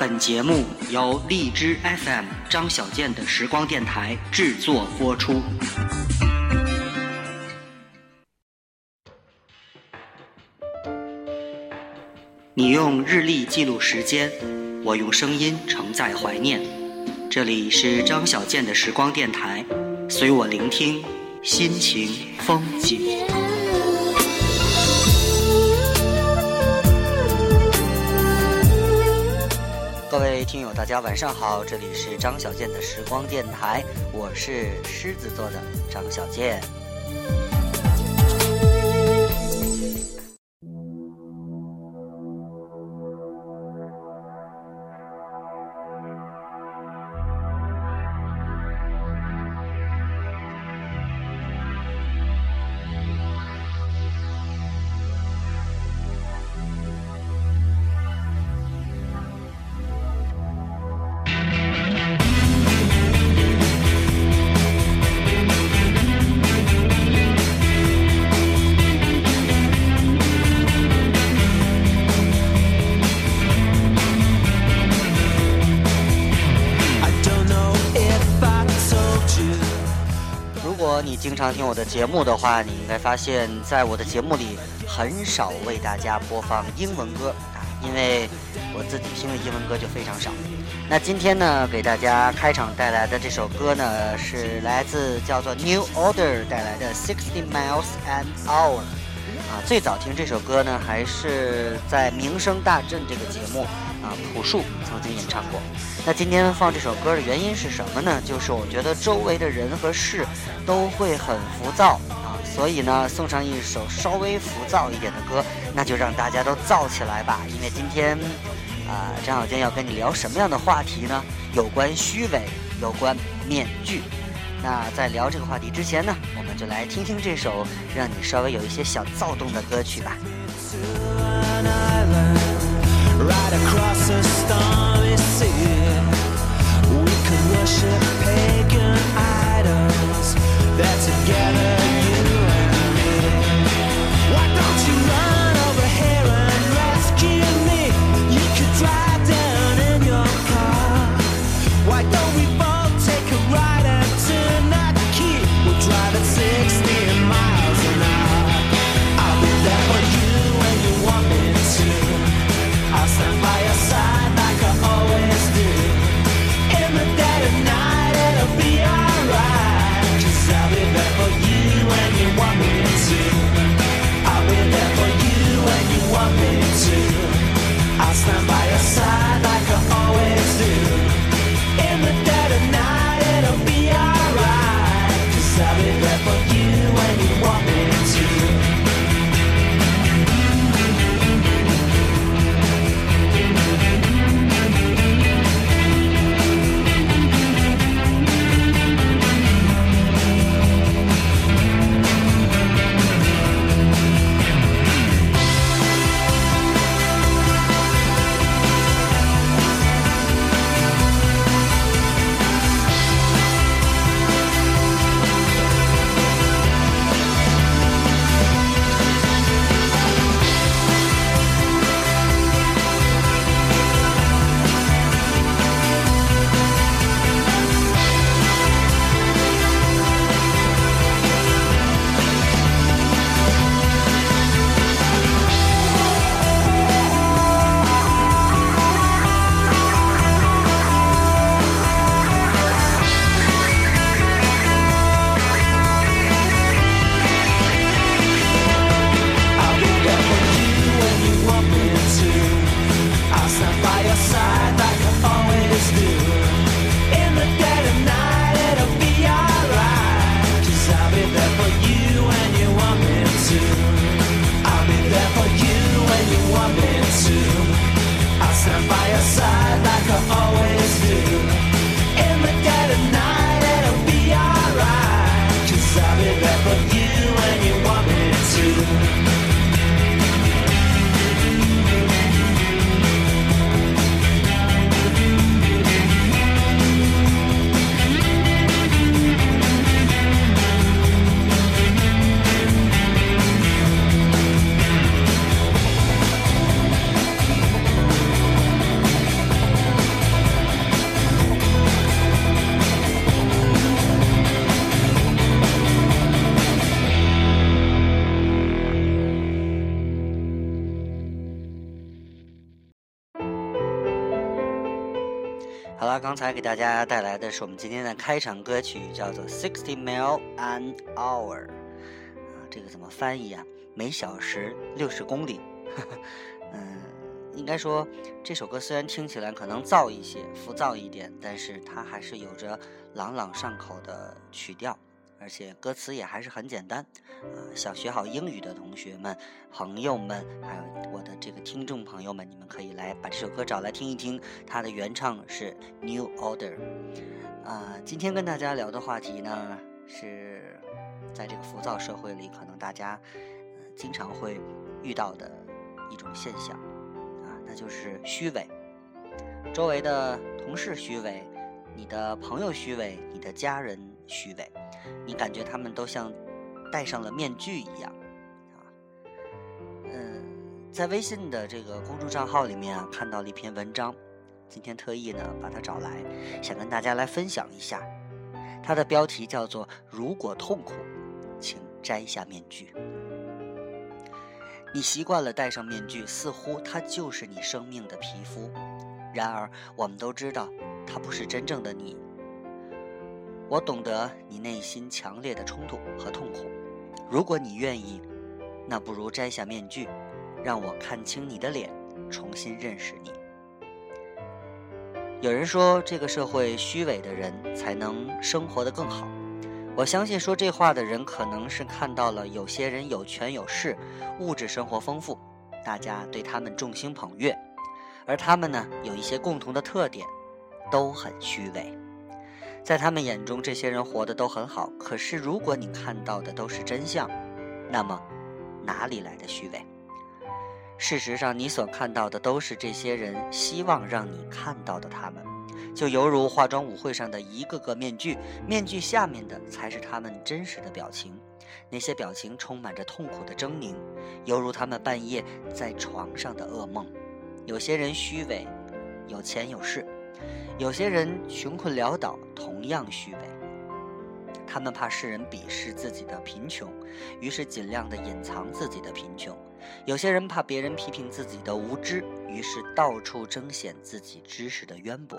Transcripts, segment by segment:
本节目由荔枝 FM 张小健的时光电台制作播出。你用日历记录时间，我用声音承载怀念。这里是张小健的时光电台，随我聆听心情风景。各位听友，大家晚上好，这里是张小健的时光电台，我是狮子座的张小健。常听我的节目的话，你应该发现，在我的节目里很少为大家播放英文歌啊，因为我自己听的英文歌就非常少。那今天呢，给大家开场带来的这首歌呢，是来自叫做 New Order 带来的《Sixty Miles an Hour》啊。最早听这首歌呢，还是在《名声大振》这个节目啊，朴树曾经演唱过。那今天放这首歌的原因是什么呢？就是我觉得周围的人和事都会很浮躁啊，所以呢，送上一首稍微浮躁一点的歌，那就让大家都燥起来吧。因为今天，啊，张小健要跟你聊什么样的话题呢？有关虚伪，有关面具。那在聊这个话题之前呢，我们就来听听这首让你稍微有一些小躁动的歌曲吧。Right across a stormy sea. We worship pagan idols. That together 刚才给大家带来的是我们今天的开场歌曲，叫做《Sixty Mile an Hour》。啊，这个怎么翻译啊？每小时六十公里。嗯，应该说这首歌虽然听起来可能燥一些、浮躁一点，但是它还是有着朗朗上口的曲调。而且歌词也还是很简单，啊，想学好英语的同学们、朋友们，还有我的这个听众朋友们，你们可以来把这首歌找来听一听。它的原唱是 New Order，啊，今天跟大家聊的话题呢，是在这个浮躁社会里，可能大家经常会遇到的一种现象，啊，那就是虚伪，周围的同事虚伪，你的朋友虚伪，你的家人虚伪。你感觉他们都像戴上了面具一样，啊，嗯，在微信的这个公众账号里面啊，看到了一篇文章，今天特意呢把它找来，想跟大家来分享一下。它的标题叫做“如果痛苦，请摘下面具”。你习惯了戴上面具，似乎它就是你生命的皮肤，然而我们都知道，它不是真正的你。我懂得你内心强烈的冲突和痛苦。如果你愿意，那不如摘下面具，让我看清你的脸，重新认识你。有人说，这个社会虚伪的人才能生活得更好。我相信说这话的人，可能是看到了有些人有权有势，物质生活丰富，大家对他们众星捧月，而他们呢，有一些共同的特点，都很虚伪。在他们眼中，这些人活得都很好。可是，如果你看到的都是真相，那么哪里来的虚伪？事实上，你所看到的都是这些人希望让你看到的他们，就犹如化妆舞会上的一个个面具，面具下面的才是他们真实的表情。那些表情充满着痛苦的狰狞，犹如他们半夜在床上的噩梦。有些人虚伪，有钱有势。有些人穷困潦倒，同样虚伪。他们怕世人鄙视自己的贫穷，于是尽量的隐藏自己的贫穷；有些人怕别人批评自己的无知，于是到处彰显自己知识的渊博。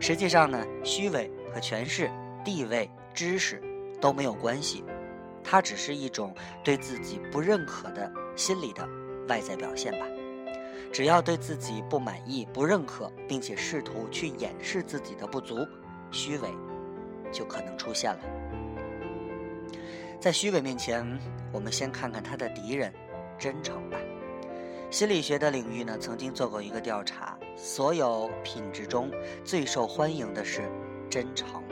实际上呢，虚伪和权势、地位、知识都没有关系，它只是一种对自己不认可的心理的外在表现吧。只要对自己不满意、不认可，并且试图去掩饰自己的不足，虚伪就可能出现了。在虚伪面前，我们先看看他的敌人——真诚吧。心理学的领域呢，曾经做过一个调查，所有品质中最受欢迎的是真诚，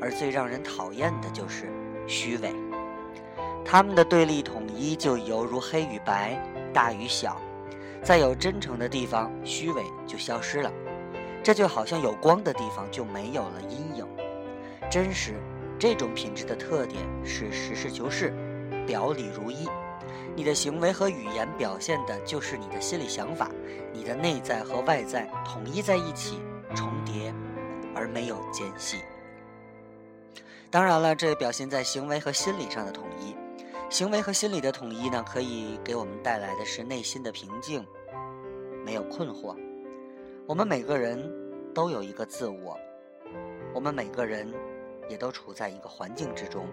而最让人讨厌的就是虚伪。他们的对立统一就犹如黑与白、大与小。在有真诚的地方，虚伪就消失了。这就好像有光的地方就没有了阴影。真实这种品质的特点是实事求是，表里如一。你的行为和语言表现的就是你的心理想法，你的内在和外在统一在一起，重叠而没有间隙。当然了，这也表现在行为和心理上的统一。行为和心理的统一呢，可以给我们带来的是内心的平静，没有困惑。我们每个人都有一个自我，我们每个人也都处在一个环境之中。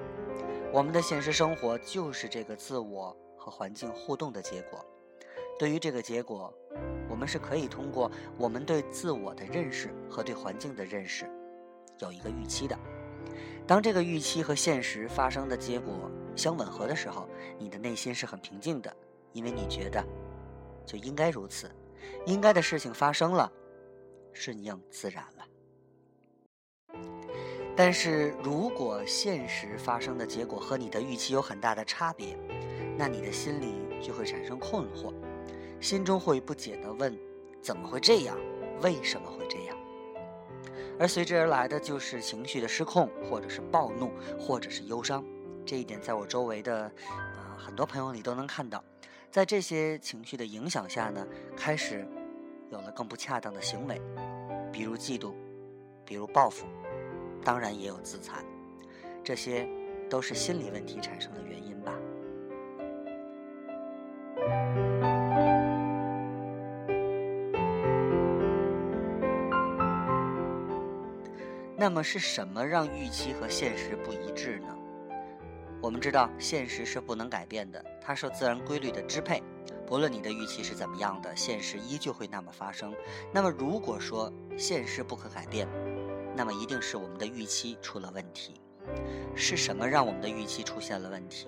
我们的现实生活就是这个自我和环境互动的结果。对于这个结果，我们是可以通过我们对自我的认识和对环境的认识有一个预期的。当这个预期和现实发生的结果。相吻合的时候，你的内心是很平静的，因为你觉得就应该如此，应该的事情发生了，顺应自然了。但是如果现实发生的结果和你的预期有很大的差别，那你的心里就会产生困惑，心中会不解的问：怎么会这样？为什么会这样？而随之而来的就是情绪的失控，或者是暴怒，或者是忧伤。这一点在我周围的啊很多朋友里都能看到，在这些情绪的影响下呢，开始有了更不恰当的行为，比如嫉妒，比如报复，当然也有自残，这些都是心理问题产生的原因吧。那么是什么让预期和现实不一致呢？我们知道，现实是不能改变的，它受自然规律的支配。不论你的预期是怎么样的，现实依旧会那么发生。那么，如果说现实不可改变，那么一定是我们的预期出了问题。是什么让我们的预期出现了问题？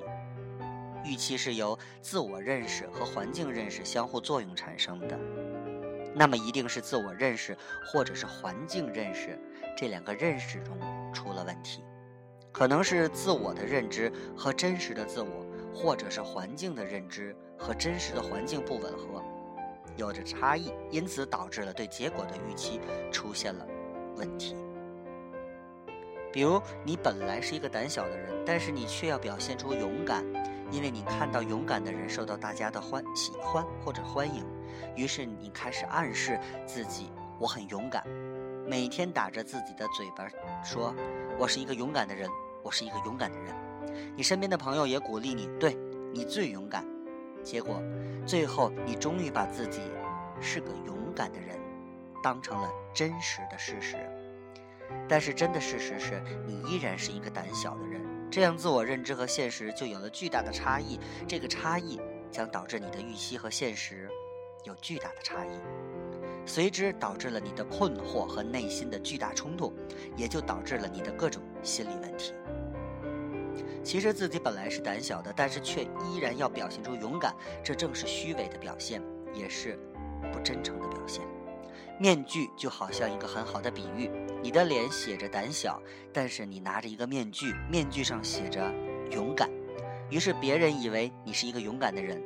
预期是由自我认识和环境认识相互作用产生的。那么，一定是自我认识或者是环境认识这两个认识中出了问题。可能是自我的认知和真实的自我，或者是环境的认知和真实的环境不吻合，有着差异，因此导致了对结果的预期出现了问题。比如，你本来是一个胆小的人，但是你却要表现出勇敢，因为你看到勇敢的人受到大家的欢喜欢或者欢迎，于是你开始暗示自己我很勇敢，每天打着自己的嘴巴说。我是一个勇敢的人，我是一个勇敢的人。你身边的朋友也鼓励你，对你最勇敢。结果，最后你终于把自己是个勇敢的人当成了真实的事实。但是，真的事实是你依然是一个胆小的人。这样，自我认知和现实就有了巨大的差异。这个差异将导致你的预期和现实有巨大的差异。随之导致了你的困惑和内心的巨大冲突，也就导致了你的各种心理问题。其实自己本来是胆小的，但是却依然要表现出勇敢，这正是虚伪的表现，也是不真诚的表现。面具就好像一个很好的比喻，你的脸写着胆小，但是你拿着一个面具，面具上写着勇敢，于是别人以为你是一个勇敢的人。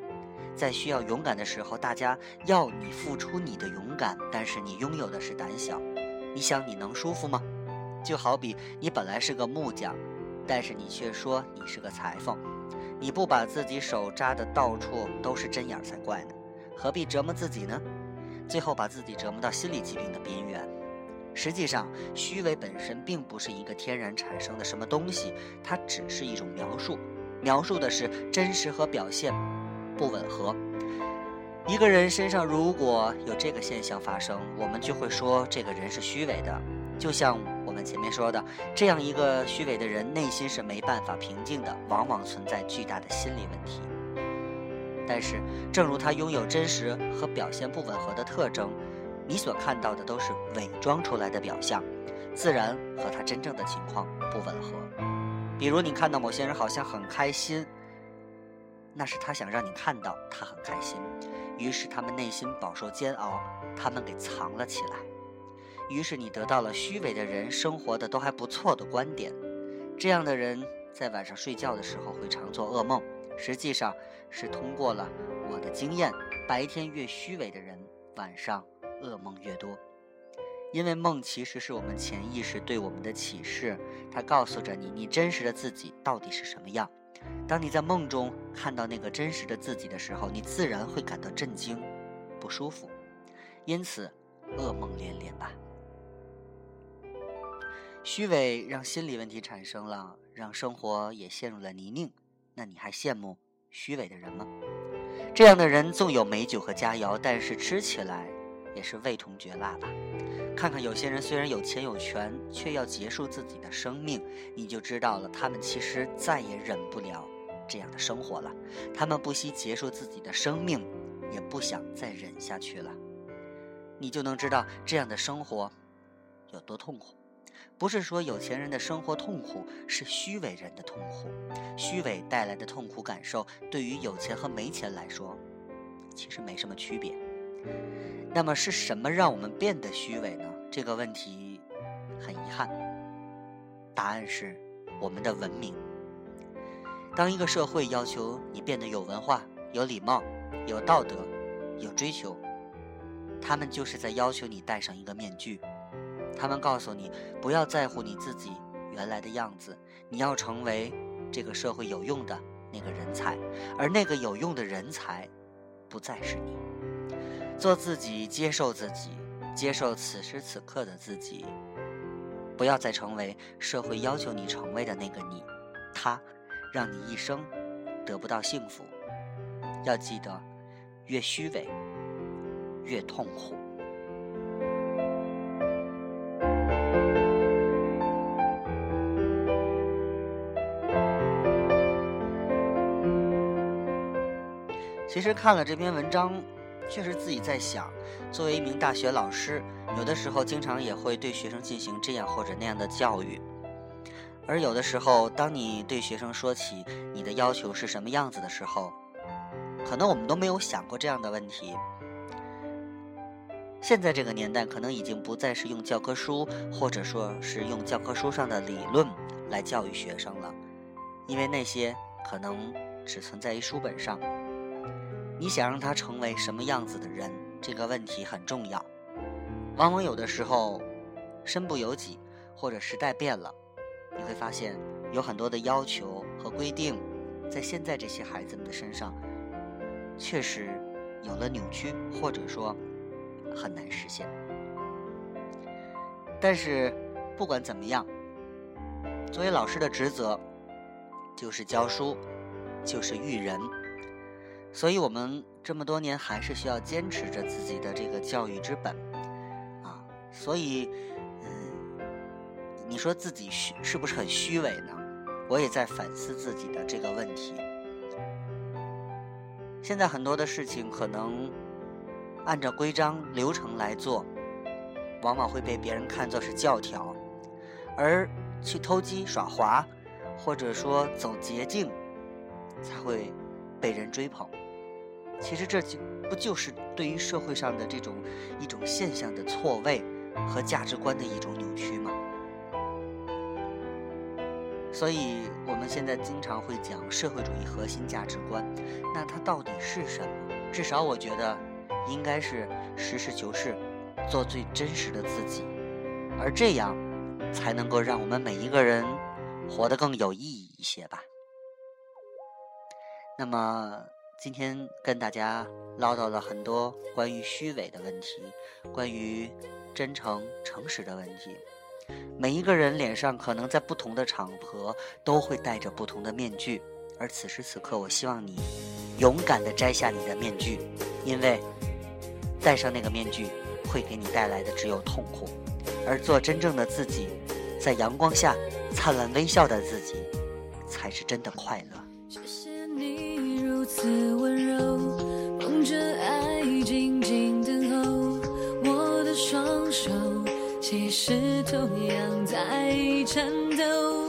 在需要勇敢的时候，大家要你付出你的勇敢，但是你拥有的是胆小。你想你能舒服吗？就好比你本来是个木匠，但是你却说你是个裁缝。你不把自己手扎的到处都是针眼才怪呢，何必折磨自己呢？最后把自己折磨到心理疾病的边缘。实际上，虚伪本身并不是一个天然产生的什么东西，它只是一种描述，描述的是真实和表现。不吻合。一个人身上如果有这个现象发生，我们就会说这个人是虚伪的。就像我们前面说的，这样一个虚伪的人，内心是没办法平静的，往往存在巨大的心理问题。但是，正如他拥有真实和表现不吻合的特征，你所看到的都是伪装出来的表象，自然和他真正的情况不吻合。比如，你看到某些人好像很开心。那是他想让你看到他很开心，于是他们内心饱受煎熬，他们给藏了起来。于是你得到了虚伪的人生活的都还不错的观点。这样的人在晚上睡觉的时候会常做噩梦，实际上是通过了我的经验，白天越虚伪的人，晚上噩梦越多。因为梦其实是我们潜意识对我们的启示，它告诉着你你真实的自己到底是什么样。当你在梦中看到那个真实的自己的时候，你自然会感到震惊、不舒服，因此噩梦连连吧。虚伪让心理问题产生了，让生活也陷入了泥泞。那你还羡慕虚伪的人吗？这样的人纵有美酒和佳肴，但是吃起来也是味同嚼蜡吧。看看有些人虽然有钱有权，却要结束自己的生命，你就知道了，他们其实再也忍不了这样的生活了。他们不惜结束自己的生命，也不想再忍下去了。你就能知道这样的生活有多痛苦。不是说有钱人的生活痛苦，是虚伪人的痛苦。虚伪带来的痛苦感受，对于有钱和没钱来说，其实没什么区别。那么是什么让我们变得虚伪呢？这个问题很遗憾，答案是我们的文明。当一个社会要求你变得有文化、有礼貌、有道德、有追求，他们就是在要求你戴上一个面具。他们告诉你不要在乎你自己原来的样子，你要成为这个社会有用的那个人才，而那个有用的人才不再是你。做自己接受自己接受此时此刻的自己。不要再成为社会要求你成为的那个你他让你一生得不到幸福。要记得越虚伪越痛苦。其实看了这篇文章确实自己在想，作为一名大学老师，有的时候经常也会对学生进行这样或者那样的教育。而有的时候，当你对学生说起你的要求是什么样子的时候，可能我们都没有想过这样的问题。现在这个年代，可能已经不再是用教科书，或者说是用教科书上的理论来教育学生了，因为那些可能只存在于书本上。你想让他成为什么样子的人，这个问题很重要。往往有的时候，身不由己，或者时代变了。你会发现，有很多的要求和规定，在现在这些孩子们的身上，确实有了扭曲，或者说很难实现。但是，不管怎么样，作为老师的职责就是教书，就是育人，所以我们这么多年还是需要坚持着自己的这个教育之本啊，所以。嗯你说自己虚是不是很虚伪呢？我也在反思自己的这个问题。现在很多的事情可能按照规章流程来做，往往会被别人看作是教条，而去偷鸡耍滑，或者说走捷径，才会被人追捧。其实这就不就是对于社会上的这种一种现象的错位和价值观的一种扭曲吗？所以，我们现在经常会讲社会主义核心价值观，那它到底是什么？至少我觉得，应该是实事求是，做最真实的自己，而这样，才能够让我们每一个人活得更有意义一些吧。那么，今天跟大家唠叨了很多关于虚伪的问题，关于真诚诚实的问题。每一个人脸上可能在不同的场合都会戴着不同的面具，而此时此刻，我希望你勇敢地摘下你的面具，因为戴上那个面具会给你带来的只有痛苦，而做真正的自己，在阳光下灿烂微笑的自己，才是真的快乐。谢谢你如此温柔，捧着爱静静等候我的双手。其实同样在颤抖，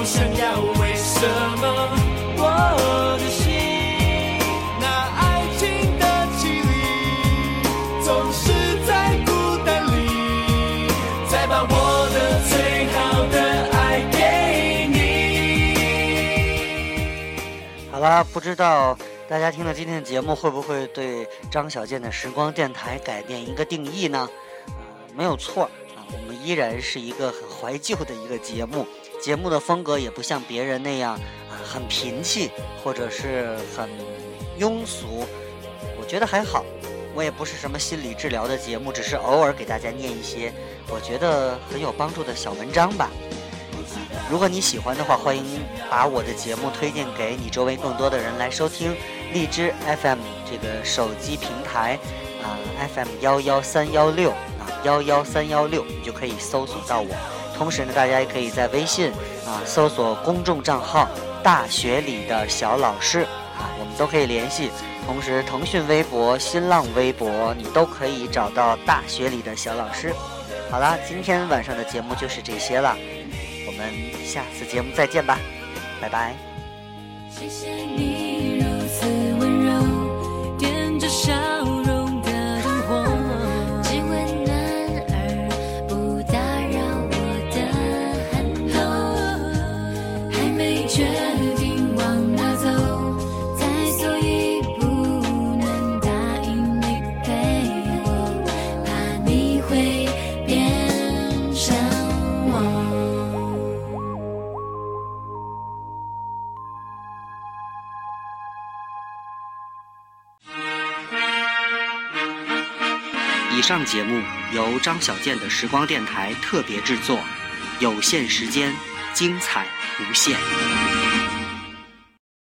不想要，为什么我的心那爱情的绮丽，总是在孤单里，才把我的最好的爱给你。好啦，不知道大家听了今天的节目，会不会对张小健的时光电台改变一个定义呢？呃，没有错啊，我们依然是一个很怀旧的一个节目，节目的风格也不像别人那样啊很贫气或者是很庸俗，我觉得还好。我也不是什么心理治疗的节目，只是偶尔给大家念一些我觉得很有帮助的小文章吧。如果你喜欢的话，欢迎把我的节目推荐给你周围更多的人来收听。荔枝 FM 这个手机平台啊，FM 幺幺三幺六啊幺幺三幺六，你就可以搜索到我。同时呢，大家也可以在微信啊搜索公众账号“大学里的小老师”啊，我们都可以联系。同时，腾讯微博、新浪微博，你都可以找到“大学里的小老师”。好啦，今天晚上的节目就是这些了，我们下次节目再见吧，拜拜。谢谢你由张小健的时光电台特别制作，有限时间，精彩无限。